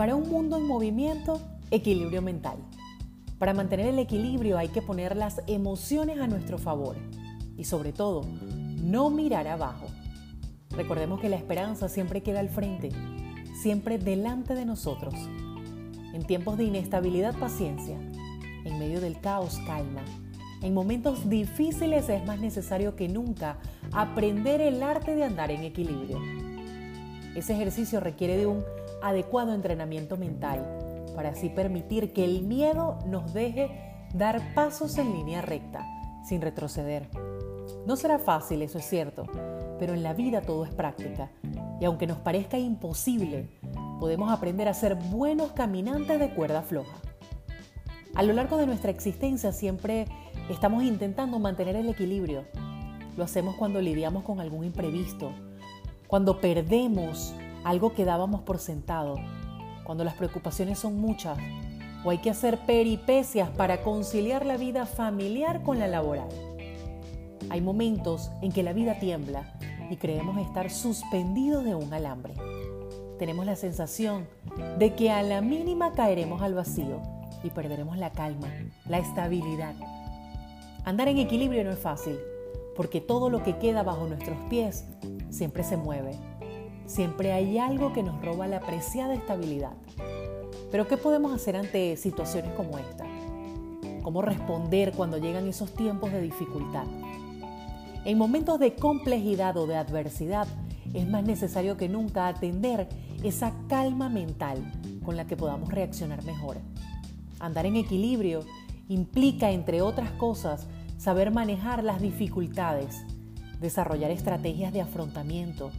Para un mundo en movimiento, equilibrio mental. Para mantener el equilibrio hay que poner las emociones a nuestro favor y sobre todo, no mirar abajo. Recordemos que la esperanza siempre queda al frente, siempre delante de nosotros. En tiempos de inestabilidad, paciencia. En medio del caos, calma. En momentos difíciles es más necesario que nunca aprender el arte de andar en equilibrio. Ese ejercicio requiere de un adecuado entrenamiento mental para así permitir que el miedo nos deje dar pasos en línea recta, sin retroceder. No será fácil, eso es cierto, pero en la vida todo es práctica y aunque nos parezca imposible, podemos aprender a ser buenos caminantes de cuerda floja. A lo largo de nuestra existencia siempre estamos intentando mantener el equilibrio. Lo hacemos cuando lidiamos con algún imprevisto, cuando perdemos algo que dábamos por sentado, cuando las preocupaciones son muchas o hay que hacer peripecias para conciliar la vida familiar con la laboral. Hay momentos en que la vida tiembla y creemos estar suspendidos de un alambre. Tenemos la sensación de que a la mínima caeremos al vacío y perderemos la calma, la estabilidad. Andar en equilibrio no es fácil, porque todo lo que queda bajo nuestros pies siempre se mueve. Siempre hay algo que nos roba la preciada estabilidad. Pero ¿qué podemos hacer ante situaciones como esta? ¿Cómo responder cuando llegan esos tiempos de dificultad? En momentos de complejidad o de adversidad, es más necesario que nunca atender esa calma mental con la que podamos reaccionar mejor. Andar en equilibrio implica, entre otras cosas, saber manejar las dificultades, desarrollar estrategias de afrontamiento,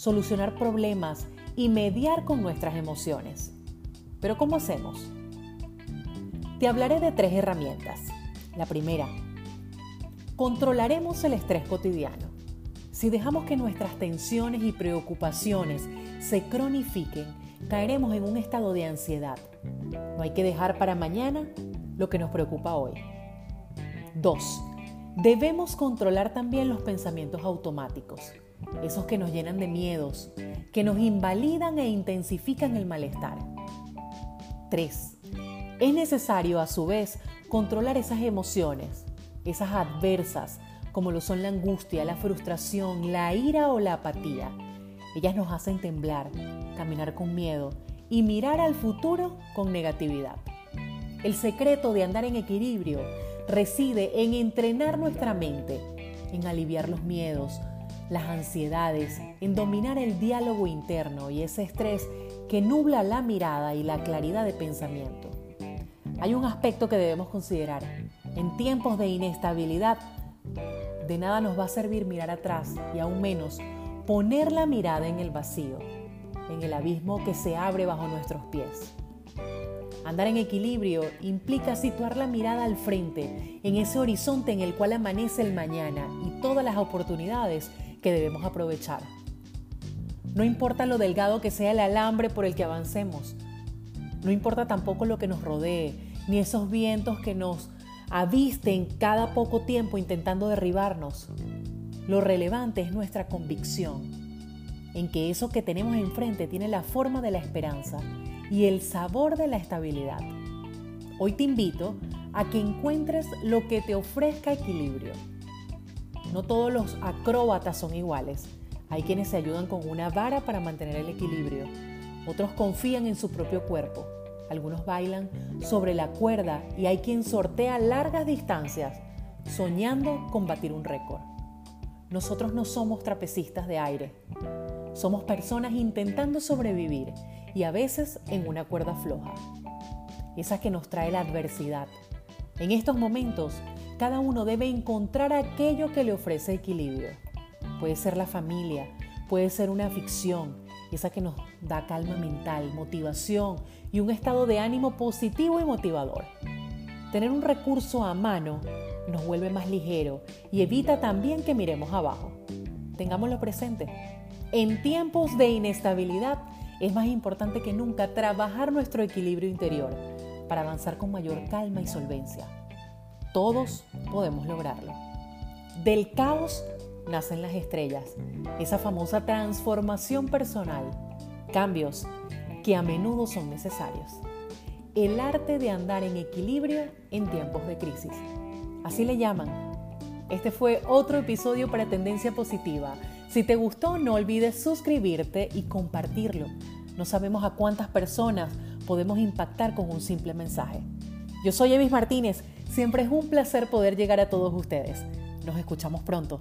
solucionar problemas y mediar con nuestras emociones. Pero ¿cómo hacemos? Te hablaré de tres herramientas. La primera, controlaremos el estrés cotidiano. Si dejamos que nuestras tensiones y preocupaciones se cronifiquen, caeremos en un estado de ansiedad. No hay que dejar para mañana lo que nos preocupa hoy. 2. Debemos controlar también los pensamientos automáticos, esos que nos llenan de miedos, que nos invalidan e intensifican el malestar. 3. Es necesario a su vez controlar esas emociones, esas adversas, como lo son la angustia, la frustración, la ira o la apatía. Ellas nos hacen temblar, caminar con miedo y mirar al futuro con negatividad. El secreto de andar en equilibrio reside en entrenar nuestra mente, en aliviar los miedos, las ansiedades, en dominar el diálogo interno y ese estrés que nubla la mirada y la claridad de pensamiento. Hay un aspecto que debemos considerar en tiempos de inestabilidad, de nada nos va a servir mirar atrás y aún menos poner la mirada en el vacío, en el abismo que se abre bajo nuestros pies. Andar en equilibrio implica situar la mirada al frente, en ese horizonte en el cual amanece el mañana y todas las oportunidades que debemos aprovechar. No importa lo delgado que sea el alambre por el que avancemos, no importa tampoco lo que nos rodee, ni esos vientos que nos avisten cada poco tiempo intentando derribarnos. Lo relevante es nuestra convicción en que eso que tenemos enfrente tiene la forma de la esperanza y el sabor de la estabilidad. Hoy te invito a que encuentres lo que te ofrezca equilibrio. No todos los acróbatas son iguales. Hay quienes se ayudan con una vara para mantener el equilibrio. Otros confían en su propio cuerpo algunos bailan sobre la cuerda y hay quien sortea largas distancias soñando con batir un récord. Nosotros no somos trapecistas de aire, somos personas intentando sobrevivir y a veces en una cuerda floja, esa que nos trae la adversidad. En estos momentos, cada uno debe encontrar aquello que le ofrece equilibrio. Puede ser la familia, puede ser una ficción, esa que nos da calma mental, motivación y un estado de ánimo positivo y motivador. Tener un recurso a mano nos vuelve más ligero y evita también que miremos abajo. Tengámoslo presente. En tiempos de inestabilidad es más importante que nunca trabajar nuestro equilibrio interior para avanzar con mayor calma y solvencia. Todos podemos lograrlo. Del caos nacen las estrellas, esa famosa transformación personal, cambios que a menudo son necesarios. El arte de andar en equilibrio en tiempos de crisis. Así le llaman. Este fue otro episodio para Tendencia Positiva. Si te gustó, no olvides suscribirte y compartirlo. No sabemos a cuántas personas podemos impactar con un simple mensaje. Yo soy Evis Martínez. Siempre es un placer poder llegar a todos ustedes. Nos escuchamos pronto.